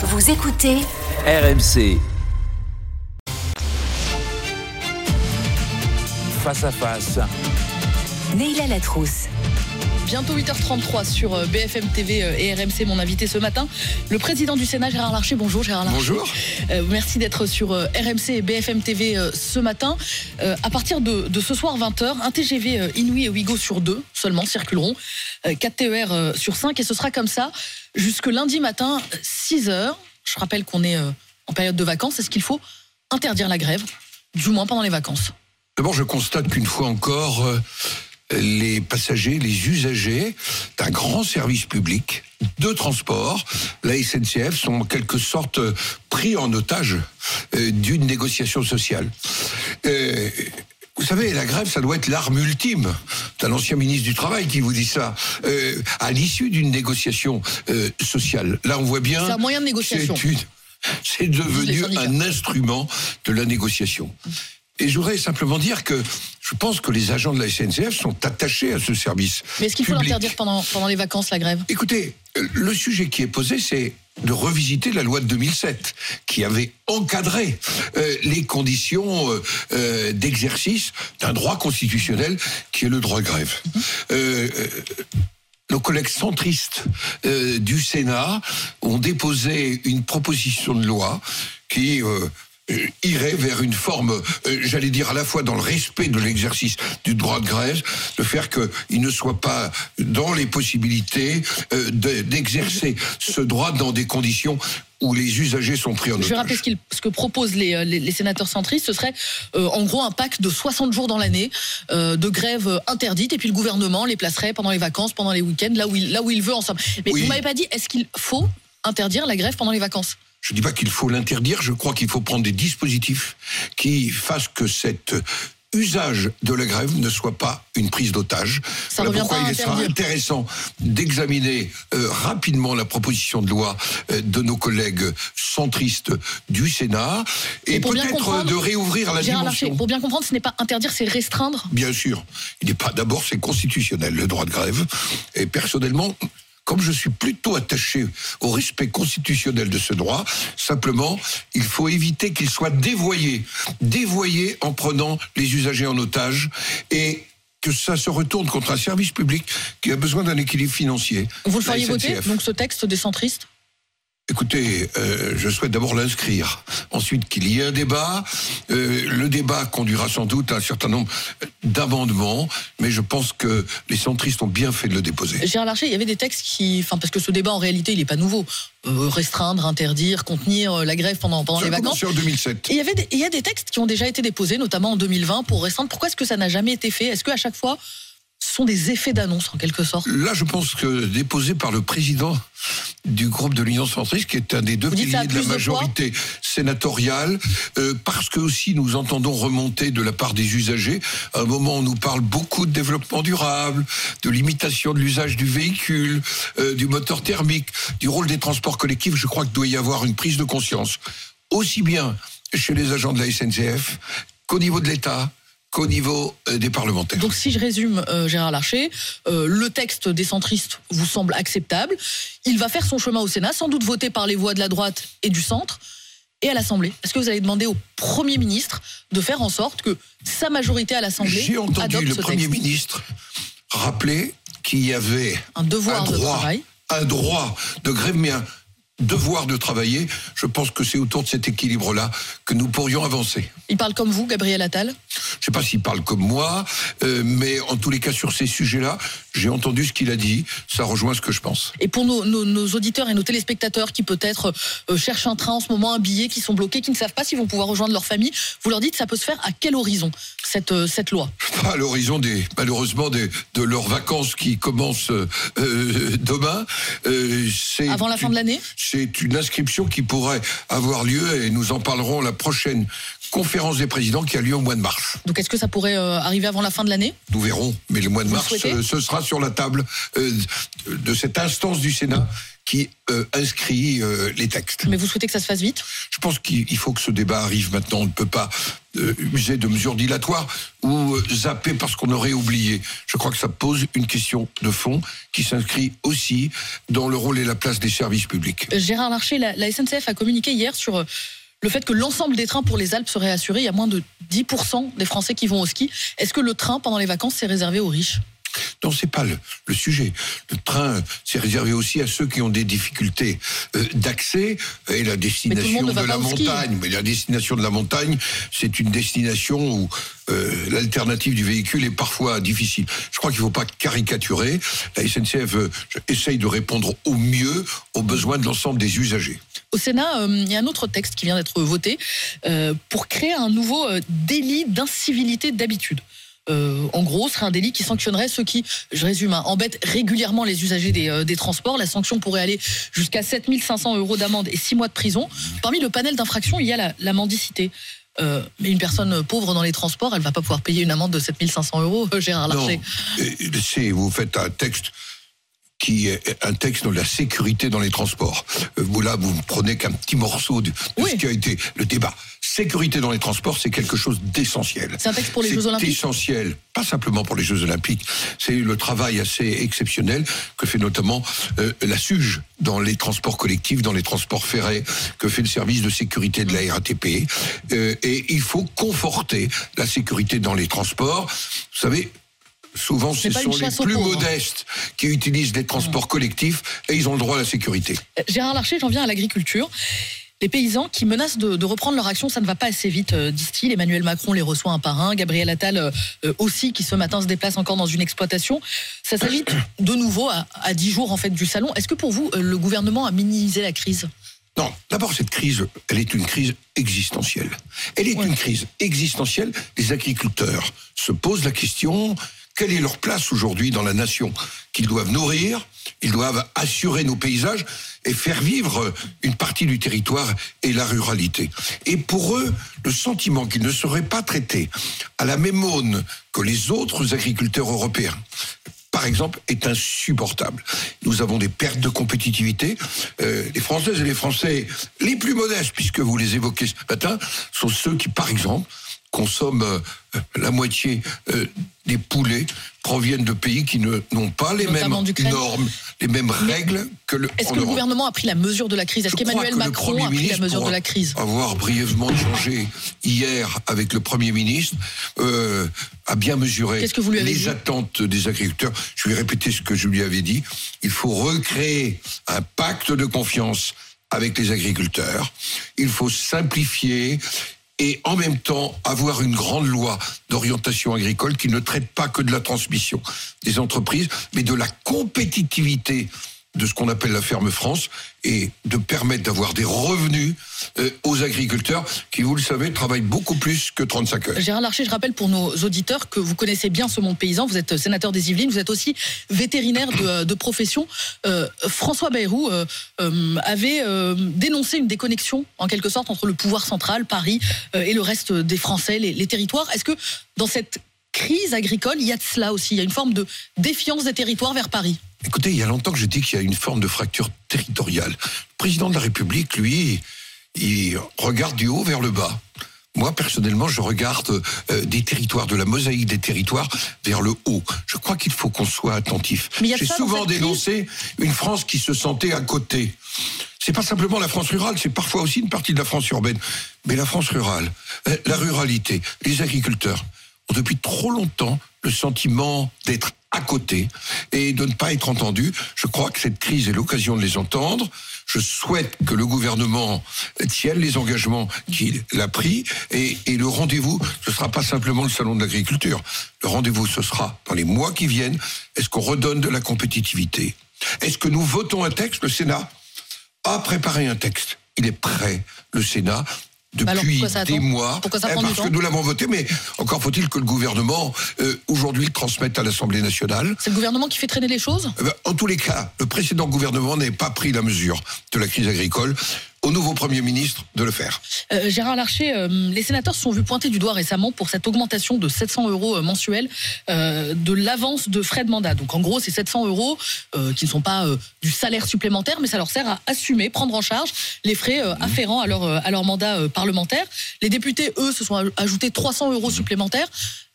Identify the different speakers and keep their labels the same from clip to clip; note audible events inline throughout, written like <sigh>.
Speaker 1: Vous écoutez
Speaker 2: RMC. Face à face.
Speaker 1: Neila Latrousse.
Speaker 3: Bientôt 8h33 sur euh, BFM TV euh, et RMC, mon invité ce matin, le président du Sénat, Gérard Larcher. Bonjour Gérard Larcher.
Speaker 4: Bonjour.
Speaker 3: Euh, merci d'être sur RMC et BFM TV ce matin. Euh, à partir de, de ce soir 20h, un TGV Inouï et Ouigo sur deux seulement circuleront, euh, 4 TER sur 5 et ce sera comme ça jusque lundi matin 6h. Je rappelle qu'on est en période de vacances. Est-ce qu'il faut interdire la grève, du moins pendant les vacances?
Speaker 4: D'abord, je constate qu'une fois encore, les passagers, les usagers d'un grand service public de transport, la SNCF, sont en quelque sorte pris en otage euh, d'une négociation sociale. Euh, vous savez, la grève, ça doit être l'arme ultime. C'est un ancien ministre du Travail qui vous dit ça. Euh, à l'issue d'une négociation euh, sociale. Là, on voit bien.
Speaker 3: C'est un moyen de négociation.
Speaker 4: C'est devenu un instrument de la négociation. Et je voudrais simplement dire que je pense que les agents de la SNCF sont attachés à ce service.
Speaker 3: Mais est-ce qu'il faut l'interdire pendant, pendant les vacances, la grève?
Speaker 4: Écoutez, euh, le sujet qui est posé, c'est de revisiter la loi de 2007, qui avait encadré euh, les conditions euh, euh, d'exercice d'un droit constitutionnel qui est le droit de grève. Euh, nos collègues centristes du Sénat ont déposé une proposition de loi qui irait vers une forme, euh, j'allais dire à la fois dans le respect de l'exercice du droit de grève, de faire qu'il ne soit pas dans les possibilités euh, de- d'exercer ce droit dans des conditions où les usagers sont pris en
Speaker 3: Je vais
Speaker 4: otage.
Speaker 3: rappeler ce, que proposent les, euh, les- les sénateurs centristes. Ce serait euh, en gros un pacte de 60 jours dans l'année euh, de grève euh, interdite et puis le gouvernement les placerait pendant les vacances, pendant les week-ends, là où il, là où il veut ensemble. Mais
Speaker 4: Oui.
Speaker 3: vous m'avez pas dit, est-ce qu'il faut interdire la grève pendant les vacances?
Speaker 4: Je ne dis pas qu'il faut l'interdire, je crois qu'il faut prendre des dispositifs qui fassent que cet usage de la grève ne soit pas une prise d'otage.
Speaker 3: Ça
Speaker 4: Voilà pourquoi il sera intéressant d'examiner euh, rapidement la proposition de loi euh, de nos collègues centristes du Sénat et, peut-être
Speaker 3: comprendre,
Speaker 4: de réouvrir la
Speaker 3: Gérard
Speaker 4: dimension.
Speaker 3: Larcher, pour bien comprendre, ce n'est pas interdire, c'est restreindre.
Speaker 4: Bien sûr, il n'est pas. D'abord, c'est constitutionnel le droit de grève. Et personnellement, comme je suis plutôt attaché au respect constitutionnel de ce droit, simplement, il faut éviter qu'il soit dévoyé, dévoyé en prenant les usagers en otage et que ça se retourne contre un service public qui a besoin d'un équilibre financier.
Speaker 3: Vous le feriez voter, donc ce texte des centristes?
Speaker 4: Écoutez, euh, je souhaite d'abord l'inscrire. Ensuite, qu'il y ait un débat. Euh, le débat conduira sans doute à un certain nombre d'amendements, mais je pense que les centristes ont bien fait de le déposer.
Speaker 3: Gérard Larcher, il y avait des textes qui. Enfin, parce que ce débat en réalité, il n'est pas nouveau. Euh, restreindre, interdire, contenir la grève pendant, pendant
Speaker 4: Ça
Speaker 3: les vacances.
Speaker 4: en 2007.
Speaker 3: Et il y avait des- il y a des textes qui ont déjà été déposés, notamment en 2020, pour restreindre. Pourquoi est-ce que ça n'a jamais été fait? Est-ce qu'à chaque fois, sont des effets d'annonce en quelque sorte.
Speaker 4: Là, je pense que déposé par le président du groupe de l'Union centriste, qui est un des deux piliers de la
Speaker 3: de
Speaker 4: majorité sénatoriale, euh, parce que aussi nous entendons remonter de la part des usagers, à un moment où on nous parle beaucoup de développement durable, de limitation de l'usage du véhicule, euh, du moteur thermique, du rôle des transports collectifs, je crois qu'il doit y avoir une prise de conscience, aussi bien chez les agents de la SNCF qu'au niveau de l'État, qu'au niveau euh, des parlementaires.
Speaker 3: Donc si je résume, euh, Gérard Larcher, euh, le texte des centristes vous semble acceptable. Il va faire son chemin au Sénat, sans doute voté par les voix de la droite et du centre. Et à l'Assemblée, est-ce que vous allez demander au Premier ministre de faire en sorte que sa majorité à l'Assemblée
Speaker 4: J'ai entendu
Speaker 3: adopte
Speaker 4: le
Speaker 3: ce
Speaker 4: Premier
Speaker 3: texte
Speaker 4: ministre rappeler qu'il y avait
Speaker 3: Un devoir
Speaker 4: un
Speaker 3: de
Speaker 4: droit,
Speaker 3: travail.
Speaker 4: un droit de grève, mais un devoir de travailler. Je pense que c'est autour de cet équilibre-là que nous pourrions avancer.
Speaker 3: Il parle comme vous, Gabriel Attal?
Speaker 4: Je ne sais pas s'il parle comme moi, euh, mais en tous les cas, sur ces sujets-là, j'ai entendu ce qu'il a dit. Ça rejoint ce que je pense.
Speaker 3: Et pour nos, nos- nos auditeurs et nos téléspectateurs qui peut-être euh, cherchent un train en ce moment, un billet, qui sont bloqués, qui ne savent pas s'ils vont pouvoir rejoindre leur famille, vous leur dites ça peut se faire à quel horizon cette, euh, cette loi?
Speaker 4: Pas à l'horizon des, malheureusement, des, de leurs vacances qui commencent euh, demain. C'est
Speaker 3: Avant la fin de l'année?
Speaker 4: C'est une inscription qui pourrait avoir lieu et nous en parlerons la prochaine conférence des présidents qui a lieu au mois de mars.
Speaker 3: Donc est-ce que ça pourrait euh, arriver avant la fin de l'année?
Speaker 4: Nous verrons, mais le mois de
Speaker 3: Vous
Speaker 4: mars, euh, ce sera sur la table euh, de cette instance du Sénat qui euh, inscrit euh, les textes.
Speaker 3: Mais vous souhaitez que ça se fasse vite?
Speaker 4: Je pense qu'il il faut que ce débat arrive maintenant. On ne peut pas euh, user de mesures dilatoires ou zapper parce qu'on aurait oublié. Je crois que ça pose une question de fond qui s'inscrit aussi dans le rôle et la place des services publics.
Speaker 3: Gérard Larcher, la, la SNCF a communiqué hier sur le fait que l'ensemble des trains pour les Alpes serait assuré. Il y a moins de 10% des Français qui vont au ski. Est-ce que le train pendant les vacances c'est réservé aux riches?
Speaker 4: Non, c'est pas le, le sujet. Le train, c'est réservé aussi à ceux qui ont des difficultés euh, d'accès et la destination de la montagne. Mais la destination de la montagne, c'est une destination où euh, l'alternative du véhicule est parfois difficile. Je crois qu'il ne faut pas caricaturer. La SNCF euh, essaye de répondre au mieux aux besoins de l'ensemble des usagers.
Speaker 3: Au Sénat, euh, il y a un autre texte qui vient d'être voté pour créer un nouveau délit d'incivilité d'habitude. Euh, en gros, ce serait un délit qui sanctionnerait ceux qui, je résume, hein, embêtent régulièrement les usagers des, euh, des transports. La sanction pourrait aller jusqu'à 7500 euros d'amende et 6 mois de prison. Parmi le panel d'infractions, il y a la, la mendicité. Euh, mais une personne pauvre dans les transports, elle va pas pouvoir payer une amende de 7500 euros, Gérard
Speaker 4: Non,
Speaker 3: Larcher.
Speaker 4: c'est vous faites un texte qui est un texte de la sécurité dans les transports. Euh, Vous là, vous ne prenez qu'un petit morceau de, de
Speaker 3: Oui.
Speaker 4: ce qui a été le débat. Sécurité dans les transports, c'est quelque chose d'essentiel.
Speaker 3: C'est un texte pour les
Speaker 4: C'est
Speaker 3: Jeux Olympiques
Speaker 4: essentiel, pas simplement pour les Jeux Olympiques. C'est le travail assez exceptionnel que fait notamment euh, la SUGE dans les transports collectifs, dans les transports ferrés, que fait le service de sécurité de la RATP. Euh, et il faut conforter la sécurité dans les transports. Vous savez, souvent ce sont les plus
Speaker 3: pauvres.
Speaker 4: modestes qui utilisent les transports collectifs et ils ont le droit à la sécurité.
Speaker 3: Euh, Gérard Larcher, j'en viens à l'agriculture. Les paysans qui menacent de, de reprendre leur action, ça ne va pas assez vite, euh, disent-ils. Emmanuel Macron les reçoit un par un. Gabriel Attal euh, euh, aussi, qui ce matin se déplace encore dans une exploitation. Ça s'invite de nouveau à, à 10 jours en fait du salon. Est-ce que pour vous, le gouvernement a minimisé la crise?
Speaker 4: Non, d'abord cette crise, elle est une crise existentielle. Elle est
Speaker 3: Ouais.
Speaker 4: une crise existentielle. Les agriculteurs se posent la question quelle est leur place aujourd'hui dans la nation Qu'ils doivent nourrir, ils doivent assurer nos paysages et faire vivre une partie du territoire et la ruralité. Et pour eux, le sentiment qu'ils ne seraient pas traités à la même aune que les autres agriculteurs européens, par exemple, est insupportable. Nous avons des pertes de compétitivité. Euh, les Françaises et les Français les plus modestes, puisque vous les évoquez ce matin, sont ceux qui, par exemple, consomment euh, la moitié euh, des poulets proviennent de pays qui n'ont pas les
Speaker 3: Notamment
Speaker 4: mêmes normes, les mêmes règles que le.
Speaker 3: Est-ce que le
Speaker 4: Europe.
Speaker 3: gouvernement a pris la mesure de la crise? Est-ce qu'Emmanuel Macron a pris la mesure de la crise?
Speaker 4: Avoir brièvement échangé hier avec le Premier ministre, euh, a bien mesuré
Speaker 3: Qu'est-ce que vous lui avez
Speaker 4: les attentes des agriculteurs. Je vais répéter ce que je lui avais dit. Il faut recréer un pacte de confiance avec les agriculteurs. Il faut simplifier et en même temps avoir une grande loi d'orientation agricole qui ne traite pas que de la transmission des entreprises, mais de la compétitivité de ce qu'on appelle la ferme France et de permettre d'avoir des revenus euh, aux agriculteurs qui, vous le savez, travaillent beaucoup plus que 35 heures.
Speaker 3: Gérard Larcher, je rappelle pour nos auditeurs que vous connaissez bien ce monde paysan. Vous êtes sénateur des Yvelines, vous êtes aussi vétérinaire de, profession. Euh, François Bayrou euh, avait dénoncé une déconnexion, en quelque sorte, entre le pouvoir central, Paris, et le reste des Français, les, les territoires. Est-ce que dans cette crise agricole, il y a de cela aussi? Il y a une forme de défiance des territoires vers Paris?
Speaker 4: Écoutez, il y a longtemps que je dis qu'il y a une forme de fracture territoriale. Le président de la République, lui, il regarde du haut vers le bas. Moi, personnellement, je regarde euh, des territoires, de la mosaïque des territoires vers le haut. Je crois qu'il faut qu'on soit attentif. J'ai souvent dénoncé une France qui se sentait à côté. C'est pas simplement la France rurale, c'est parfois aussi une partie de la France urbaine. Mais la France rurale, euh, la ruralité, les agriculteurs ont depuis trop longtemps le sentiment d'être à côté et de ne pas être entendus. Je crois que cette crise est l'occasion de les entendre. Je souhaite que le gouvernement tienne les engagements qu'il a pris et, le rendez-vous, ce sera pas simplement le salon de l'agriculture. Le rendez-vous, ce sera dans les mois qui viennent. Est-ce qu'on redonne de la compétitivité? Est-ce que nous votons un texte? Le Sénat a préparé un texte. Il est prêt, le Sénat.
Speaker 3: Bah alors,
Speaker 4: Depuis
Speaker 3: ça
Speaker 4: des mois,
Speaker 3: Pourquoi ça
Speaker 4: Eh,
Speaker 3: du
Speaker 4: parce que nous l'avons voté, mais encore faut-il que le gouvernement euh, aujourd'hui le transmette à l'Assemblée nationale.
Speaker 3: C'est le gouvernement qui fait traîner les choses
Speaker 4: Eh ben, En tous les cas, le précédent gouvernement n'avait pas pris la mesure de la crise agricole. Au nouveau Premier ministre de le faire.
Speaker 3: Euh, Gérard Larcher, euh, les sénateurs se sont vus pointer du doigt récemment pour cette augmentation de 700 euros euh, mensuels de l'avance de frais de mandat. Donc en gros, c'est 700 euros qui ne sont pas du salaire supplémentaire, mais ça leur sert à assumer, prendre en charge les frais afférents à leur, mandat parlementaire. Les députés, eux, se sont aj- ajoutés 300 euros supplémentaires.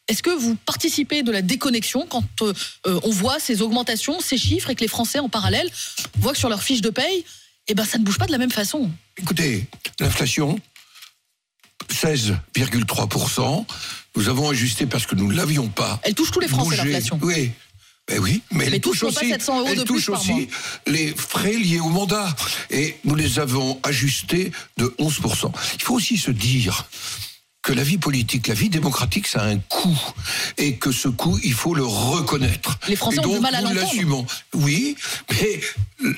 Speaker 3: Est-ce que vous participez de la déconnexion quand on voit ces augmentations, ces chiffres, et que les Français, en parallèle, voient que sur leur fiche de paye, eh ben, ça ne bouge pas de la même façon
Speaker 4: Écoutez, l'inflation, 16,3%. Nous avons ajusté parce que nous ne l'avions pas.
Speaker 3: Elle touche tous les Français, l'inflation.
Speaker 4: Oui. Ben oui, mais elle touche
Speaker 3: pas
Speaker 4: aussi,
Speaker 3: 700 euros
Speaker 4: elle
Speaker 3: de
Speaker 4: touche aussi les frais liés au mandat. Et nous les avons ajustés de 11%. Il faut aussi se dire que la vie politique, la vie démocratique, ça a un coût. Et que ce coût, il faut le reconnaître.
Speaker 3: Les Français
Speaker 4: Et
Speaker 3: ont du mal à
Speaker 4: nous
Speaker 3: l'entendre.
Speaker 4: l'assumons. Oui, mais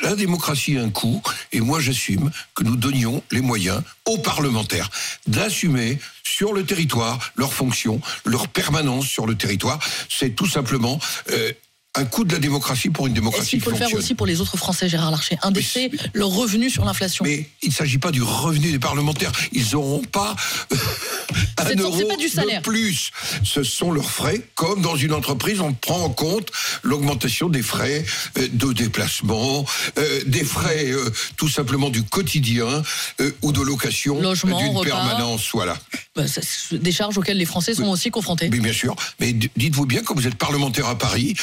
Speaker 4: la démocratie a un coût. Et moi, j'assume que nous donnions les moyens aux parlementaires d'assumer sur le territoire leurs fonctions, leur permanence sur le territoire. C'est tout simplement euh, un coût de la démocratie pour une
Speaker 3: Est-ce
Speaker 4: démocratie
Speaker 3: qu'il
Speaker 4: qui
Speaker 3: faut le faire aussi pour les autres Français, Gérard Larcher Indexer leur revenu sur l'inflation
Speaker 4: Mais il ne s'agit pas du revenu des parlementaires. Ils n'auront pas <laughs> un euro
Speaker 3: pas du salaire.
Speaker 4: de plus. Ce sont leurs frais. Comme dans une entreprise, on prend en compte l'augmentation des frais euh, de déplacement, euh, des frais euh, tout simplement du quotidien ou de location d'une permanence. Voilà.
Speaker 3: Bah, des charges auxquelles les Français sont aussi confrontés.
Speaker 4: Oui, bien sûr. Mais dites-vous bien, quand vous êtes parlementaire à Paris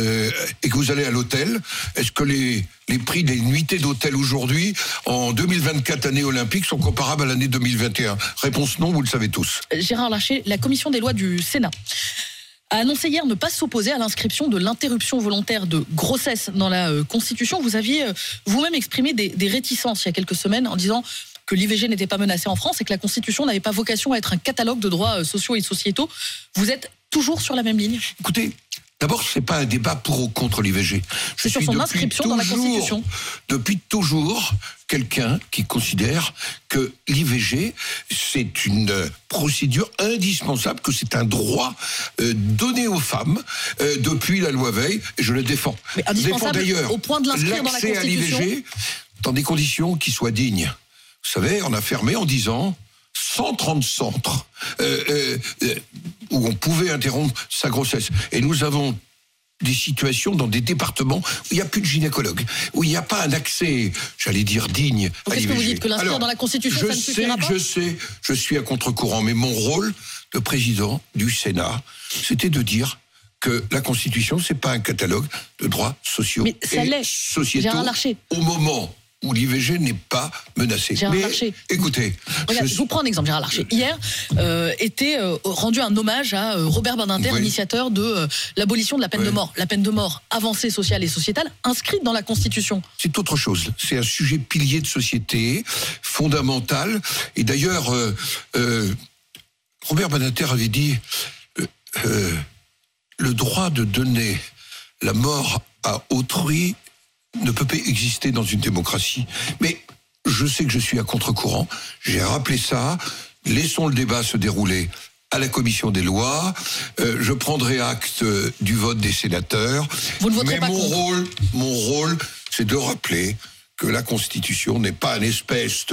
Speaker 4: euh, et que vous allez à l'hôtel, est-ce que les, les prix des nuitées d'hôtel aujourd'hui, en 2024 année olympique, sont comparables à l'année 2021 Réponse non, vous le savez tous.
Speaker 3: Gérard Larcher, la commission des lois du Sénat a annoncé hier ne pas s'opposer à l'inscription de l'interruption volontaire de grossesse dans la euh, Constitution. Vous aviez euh, vous-même exprimé des, des réticences il y a quelques semaines en disant que l'IVG n'était pas menacée en France et que la Constitution n'avait pas vocation à être un catalogue de droits sociaux et sociétaux. Vous êtes toujours sur la même ligne?
Speaker 4: Écoutez, d'abord, c'est pas un débat pour ou contre l'IVG. Je suis
Speaker 3: son
Speaker 4: depuis
Speaker 3: inscription dans la
Speaker 4: toujours-
Speaker 3: Constitution.
Speaker 4: Depuis toujours, quelqu'un qui considère que l'IVG, c'est une procédure indispensable, que c'est un droit euh, donné aux femmes euh, depuis la loi Veil, et je le défends.
Speaker 3: Mais
Speaker 4: Je défends d'ailleurs
Speaker 3: au point de l'inscrire dans la
Speaker 4: l'accès à
Speaker 3: Constitution.
Speaker 4: l'IVG dans des conditions qui soient dignes. Vous savez, on a fermé en 10 ans 130 centres euh, euh, euh, où on pouvait interrompre sa grossesse. Et nous avons des situations dans des départements où il n'y a plus de gynécologue, où il n'y a pas un accès, j'allais dire, digne
Speaker 3: Donc
Speaker 4: à
Speaker 3: est-ce que vous dites que l'inscrire dans la Constitution,
Speaker 4: je
Speaker 3: ça ne
Speaker 4: sais,
Speaker 3: pas
Speaker 4: Je sais, je suis à contre-courant, mais mon rôle de président du Sénat, c'était de dire que la Constitution, c'est pas un catalogue de droits sociaux
Speaker 3: Mais ça
Speaker 4: et
Speaker 3: l'est.
Speaker 4: sociétaux
Speaker 3: Gérard Larcher.
Speaker 4: au moment où l'IVG n'est pas menacée.
Speaker 3: Gérard
Speaker 4: mais
Speaker 3: Larcher.
Speaker 4: écoutez,
Speaker 3: Regarde,
Speaker 4: je
Speaker 3: je, vous prends un exemple, Gérard Larcher. Hier euh, était euh, rendu un hommage à euh, Robert Badinter,
Speaker 4: Oui.
Speaker 3: initiateur de l'abolition de la peine
Speaker 4: Oui.
Speaker 3: de mort. La peine de mort, avancée sociale et sociétale, inscrite dans la Constitution.
Speaker 4: C'est autre chose. C'est un sujet pilier de société, fondamental. Et d'ailleurs, Robert Badinter avait dit le droit de donner la mort à autrui ne peut pas exister dans une démocratie. Mais je sais que je suis à contre-courant. J'ai rappelé ça. Laissons le débat se dérouler à la commission des lois. Euh, je prendrai acte euh, du vote des sénateurs.
Speaker 3: Vous ne voterez
Speaker 4: Mais
Speaker 3: pas
Speaker 4: mon
Speaker 3: contre.
Speaker 4: rôle, mon rôle, c'est de rappeler que la Constitution n'est pas une espèce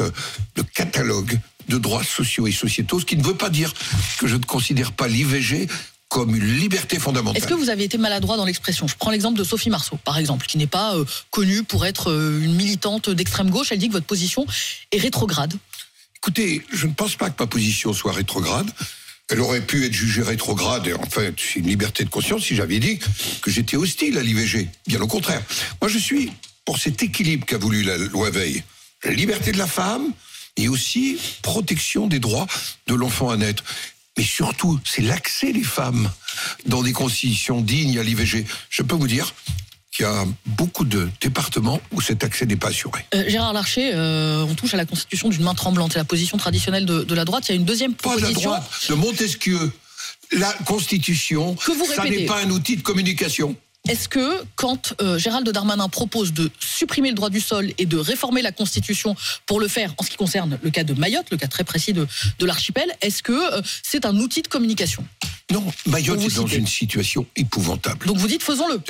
Speaker 4: de catalogue de droits sociaux et sociétaux, ce qui ne veut pas dire que je ne considère pas l'IVG comme une liberté fondamentale.
Speaker 3: Est-ce que vous avez été maladroit dans l'expression? Je prends l'exemple de Sophie Marceau, par exemple, qui n'est pas euh, connue pour être euh, une militante d'extrême gauche. Elle dit que votre position est rétrograde.
Speaker 4: Écoutez, je ne pense pas que ma position soit rétrograde. Elle aurait pu être jugée rétrograde, et enfin, c'est une liberté de conscience si j'avais dit que j'étais hostile à l'IVG. Bien au contraire. Moi, je suis pour cet équilibre qu'a voulu la loi Veil. La liberté de la femme et aussi protection des droits de l'enfant à naître. Mais surtout, c'est l'accès des femmes dans des conditions dignes à l'IVG. Je peux vous dire qu'il y a beaucoup de départements où cet accès n'est pas assuré.
Speaker 3: Euh, Gérard Larcher, euh, on touche à la Constitution d'une main tremblante. C'est la position traditionnelle de, de la droite. Il y a une deuxième
Speaker 4: pas de la droite, de Montesquieu. La Constitution,
Speaker 3: Que vous
Speaker 4: ça n'est pas un outil de communication.
Speaker 3: Est-ce que quand euh, Gérald Darmanin propose de supprimer le droit du sol et de réformer la Constitution pour le faire en ce qui concerne le cas de Mayotte, le cas très précis de, de l'archipel, est-ce que euh, c'est un outil de communication?
Speaker 4: Non, Mayotte est dans une situation épouvantable.
Speaker 3: Donc vous dites faisons-le.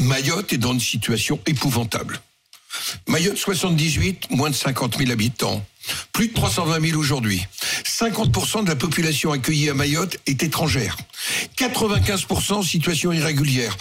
Speaker 4: Mayotte est dans une situation épouvantable. Mayotte 78, moins de 50 000 habitants. Plus de 320 000 aujourd'hui. 50% de la population accueillie à Mayotte est étrangère. 95% en situation irrégulière.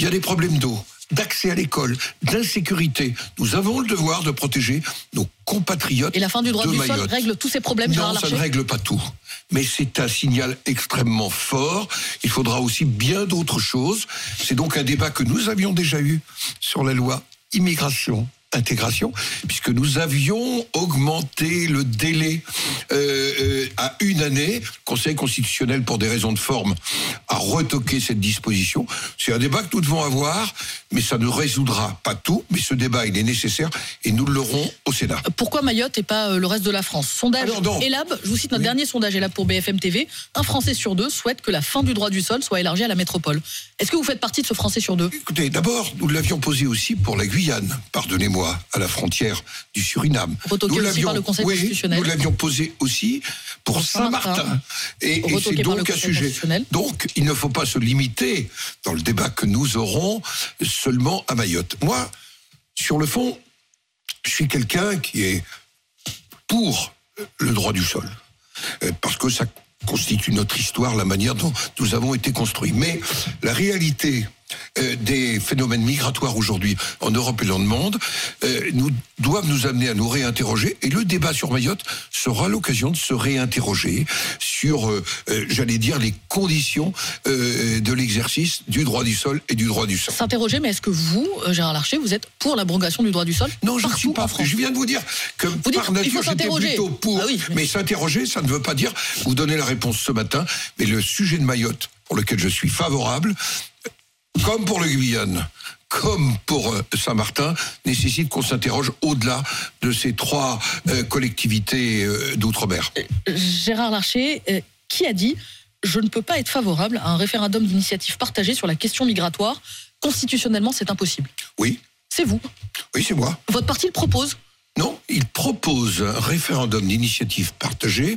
Speaker 4: Il y a des problèmes d'eau, d'accès à l'école, d'insécurité. Nous avons le devoir de protéger nos compatriotes.
Speaker 3: Et la fin du droit
Speaker 4: de
Speaker 3: du sol règle tous ces problèmes,
Speaker 4: Non, ça ne règle pas tout. Mais c'est un signal extrêmement fort. Il faudra aussi bien d'autres choses. C'est donc un débat que nous avions déjà eu sur la loi immigration intégration, puisque nous avions augmenté le délai euh, euh, à une année. Le Conseil constitutionnel, pour des raisons de forme, a retoqué cette disposition. C'est un débat que nous devons avoir, mais ça ne résoudra pas tout. Mais ce débat, il est nécessaire et nous l'aurons au Sénat.
Speaker 3: Pourquoi Mayotte et pas euh, le reste de la France? Sondage
Speaker 4: non.
Speaker 3: Elab, je vous cite notre
Speaker 4: Oui.
Speaker 3: dernier sondage Elab pour BFM TV. Un Français sur deux souhaite que la fin du droit du sol soit élargie à la métropole. Est-ce que vous faites partie de ce Français sur deux?
Speaker 4: Écoutez, d'abord, nous l'avions posé aussi pour la Guyane, pardonnez-moi, à la frontière du Suriname. Nous oui, l'avions posé aussi pour
Speaker 3: Saint-Martin.
Speaker 4: Et, et c'est donc un sujet. Donc, il ne faut pas se limiter dans le débat que nous aurons seulement à Mayotte. Moi, sur le fond, je suis quelqu'un qui est pour le droit du sol. Euh, Parce que ça constitue notre histoire, la manière dont nous avons été construits. Mais la réalité euh, des phénomènes migratoires aujourd'hui en Europe et dans le monde euh, nous doivent nous amener à nous réinterroger et le débat sur Mayotte sera l'occasion de se réinterroger sur, euh, j'allais dire, les conditions de l'exercice du droit du sol et du droit du sol.
Speaker 3: S'interroger, mais est-ce que vous, Gérard Larcher, vous êtes pour l'abrogation du droit du sol
Speaker 4: Non, je ne suis pas. Je viens de vous dire que
Speaker 3: dites,
Speaker 4: par
Speaker 3: faut
Speaker 4: nature, j'étais plutôt pour.
Speaker 3: Ah oui, mais
Speaker 4: s'interroger, ça ne veut pas dire vous donner la réponse ce matin. Mais le sujet de Mayotte, pour lequel je suis favorable, comme pour le Guyane, comme pour euh, Saint-Martin, nécessite qu'on s'interroge au-delà de ces trois euh, collectivités euh, d'outre-mer.
Speaker 3: Gérard Larcher, euh, qui a dit Je ne peux pas être favorable à un référendum d'initiative partagée sur la question migratoire. Constitutionnellement, c'est impossible.
Speaker 4: Oui,
Speaker 3: C'est vous.
Speaker 4: oui, c'est moi.
Speaker 3: Votre parti le propose.
Speaker 4: Non, il propose un référendum d'initiative partagée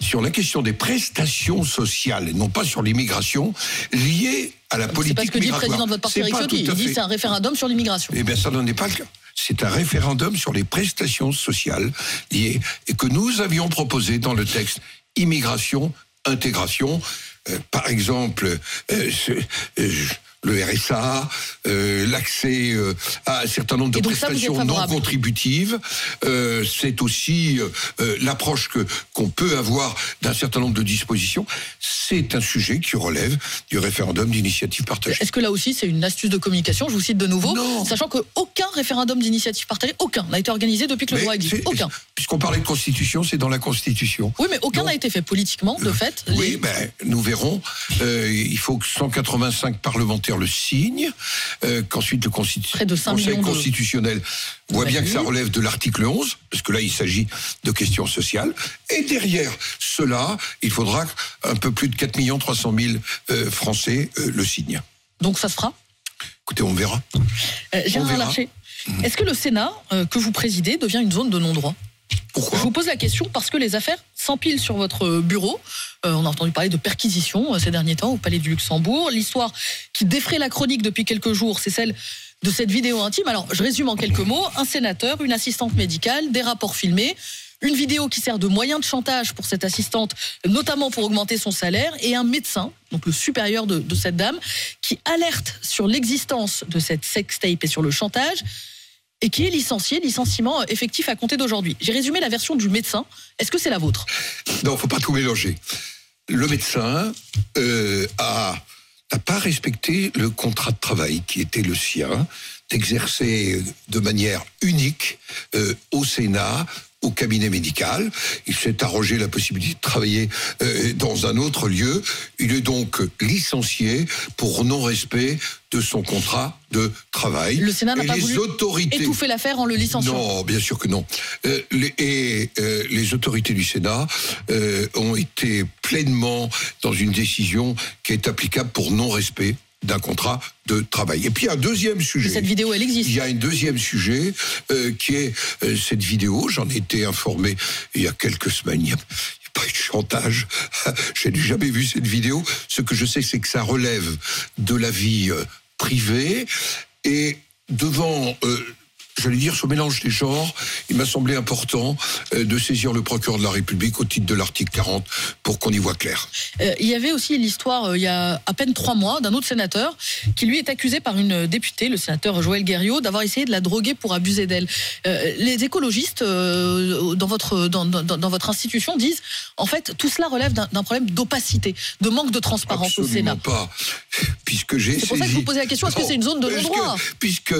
Speaker 4: sur la question des prestations sociales et non pas sur l'immigration liée à la
Speaker 3: C'est
Speaker 4: politique
Speaker 3: pas ce que dit le président de votre parti,
Speaker 4: C'est
Speaker 3: Eric Ciotti. Il dit c'est un référendum sur l'immigration.
Speaker 4: Eh bien, ça n'en est pas le cas. C'est un référendum sur les prestations sociales liées et que nous avions proposé dans le texte immigration, intégration. Euh, par exemple, euh, ce- euh, le RSA, euh, l'accès euh, à un certain nombre de prestations non contributives. Euh, c'est aussi l'approche que qu'on peut avoir d'un certain nombre de dispositions. C'est un sujet qui relève du référendum d'initiative partagée.
Speaker 3: Est-ce que là aussi, c'est une astuce de communication Je vous cite de nouveau.
Speaker 4: Non.
Speaker 3: Sachant qu'aucun référendum d'initiative partagée, aucun, n'a été organisé depuis que le droit existe. Aucun.
Speaker 4: Puisqu'on parlait de constitution, c'est dans la constitution.
Speaker 3: Oui, mais aucun n'a été fait politiquement, de fait.
Speaker 4: Oui,
Speaker 3: Les-
Speaker 4: ben, nous verrons. Il faut que 185 parlementaires le signent, euh, qu'ensuite le constitu-
Speaker 3: Près de 5
Speaker 4: Conseil
Speaker 3: de-
Speaker 4: constitutionnel voit bien que ça relève de l'article 11, parce que là, il s'agit de questions sociales. Et derrière cela, il faudra un peu plus de 4 300 000 euh, Français euh, le signent.
Speaker 3: Donc ça se fera?
Speaker 4: Écoutez, on verra.
Speaker 3: Euh, Gérard. Larcher, est-ce que le Sénat, que vous présidez, devient une zone de non-droit? Je vous pose la question parce que les affaires s'empilent sur votre bureau. Euh, on a entendu parler de perquisitions euh, ces derniers temps au Palais du Luxembourg. L'histoire qui défraie la chronique depuis quelques jours, c'est celle de cette vidéo intime. Alors, je résume en quelques mots. Un sénateur, une assistante médicale, des rapports filmés, une vidéo qui sert de moyen de chantage pour cette assistante, notamment pour augmenter son salaire, et un médecin, donc le supérieur de cette dame, qui alerte sur l'existence de cette sextape et sur le chantage et qui est licencié, licenciement effectif à compter d'aujourd'hui. J'ai résumé la version du médecin. Est-ce que c'est la vôtre?
Speaker 4: Non, faut pas tout mélanger. Le médecin euh, a n'a pas respecté le contrat de travail qui était le sien, d'exercer de manière unique euh, au Sénat, au cabinet médical. Il s'est arrogé la possibilité de travailler euh, dans un autre lieu. Il est donc licencié pour non-respect de son contrat de travail.
Speaker 3: Le Sénat n'a pas
Speaker 4: les
Speaker 3: voulu
Speaker 4: autorités
Speaker 3: étouffer l'affaire en le licenciant.
Speaker 4: non, bien sûr que non. Euh, les, et euh, les autorités du Sénat ont été pleinement dans une décision qui est applicable pour non-respect d'un contrat de travail. Et puis un deuxième sujet.
Speaker 3: Et cette vidéo, elle existe.
Speaker 4: Il y a un deuxième sujet euh, qui est euh, cette vidéo. J'en ai été informé il y a quelques semaines. Il n'y a, pas eu de chantage. <laughs> J'ai jamais vu cette vidéo. Ce que je sais, c'est que ça relève de la vie euh, privée et devant euh, j'allais dire, ce mélange des genres, il m'a semblé important euh, de saisir le procureur de la République au titre de l'article 40 pour qu'on y voit clair.
Speaker 3: Euh, il y avait aussi l'histoire, euh, il y a à peine trois mois, d'un autre sénateur qui lui est accusé par une députée, le sénateur Joël Guerriot, d'avoir essayé de la droguer pour abuser d'elle. Euh, les écologistes dans, votre, dans, dans- dans votre institution disent, en fait, tout cela relève d'un problème d'opacité, de manque de transparence au Sénat.
Speaker 4: Pas. Puisque j'ai
Speaker 3: C'est pour ça que je vous posais la question, est-ce que c'est une zone de non-droit?
Speaker 4: que- Puisque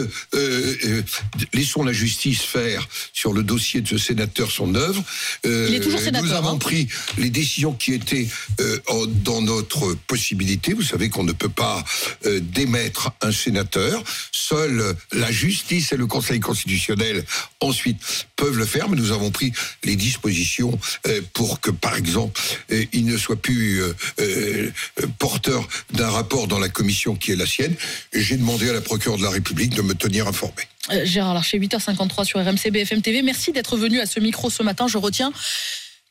Speaker 4: laissons la justice faire sur le dossier de ce sénateur son œuvre. Euh,
Speaker 3: Il est toujours sénateur,
Speaker 4: Nous avons
Speaker 3: hein.
Speaker 4: pris les décisions qui étaient euh, dans notre possibilité. Vous savez qu'on ne peut pas euh, démettre un sénateur. Seule la justice et le Conseil constitutionnel ensuite peuvent le faire, mais nous avons pris les dispositions euh, pour que, par exemple, euh, il ne soit plus euh, euh, porteur d'un rapport dans la commission qui est la sienne. J'ai demandé à la procureure de la République de me tenir informé.
Speaker 3: Gérard Larcher, 8h53 sur RMC BFM TV. Merci d'être venu à ce micro ce matin. Je retiens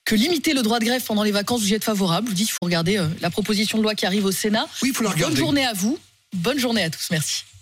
Speaker 3: que limiter le droit de grève pendant les vacances, vous y êtes favorable. Vous dis qu'il faut regarder la proposition de loi qui arrive au Sénat.
Speaker 4: Oui, il faut la
Speaker 3: Bonne
Speaker 4: regarder.
Speaker 3: journée à vous. Bonne journée à tous. Merci.